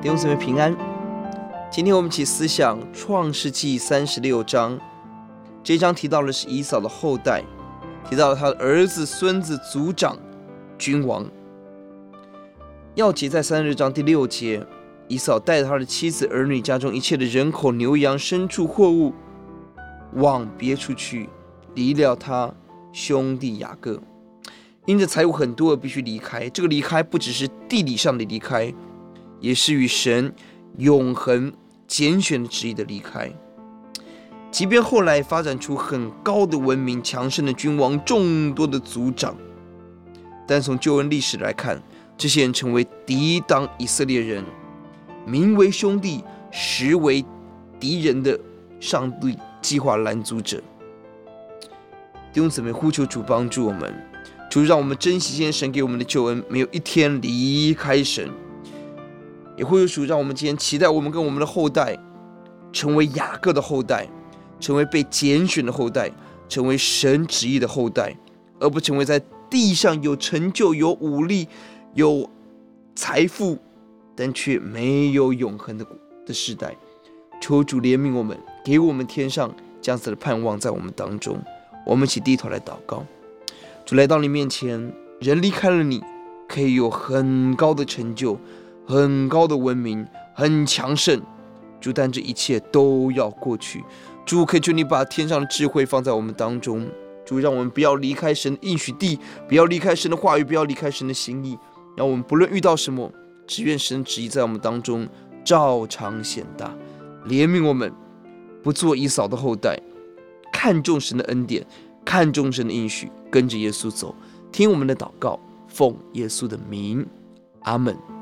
弟兄姊妹平安。今天我们一起思想创世纪三十六章，这一章提到的是以扫的后代，提到了他的儿子、孙子、族长、君王。要节在三十章第六节，以扫带着他的妻子、儿女、家中一切的人口、牛羊、牲畜、货物，往别处去，离了他兄弟雅各。因着财物很多而必须离开，这个离开不只是地理上的离开，也是与神永恒拣选的旨意的离开。即便后来发展出很高的文明、强盛的君王、众多的族长，但从救恩历史来看，这些人成为抵挡以色列人、名为兄弟、实为敌人的上帝计划拦阻者。弟兄姊妹，呼求主帮助我们。主让我们珍惜今天神给我们的救恩，没有一天离开神。也会有主让我们今天期待我们跟我们的后代，成为雅各的后代，成为被拣选的后代，成为神旨意的后代，而不成为在地上有成就、有武力、有财富，但却没有永恒的的世代。求主怜悯我们，给我们天上这样子的盼望在我们当中。我们一起低头来祷告。主来到你面前，人离开了你，可以有很高的成就、很高的文明、很强盛。主，但这一切都要过去。主，可以求你把天上的智慧放在我们当中。主，让我们不要离开神的应许地，不要离开神的话语，不要离开神的心意。让我们不论遇到什么，只愿神旨意在我们当中照常显大。怜悯我们，不做以扫的后代，看重神的恩典。看重神的应许，跟着耶稣走，听我们的祷告，奉耶稣的名，阿门。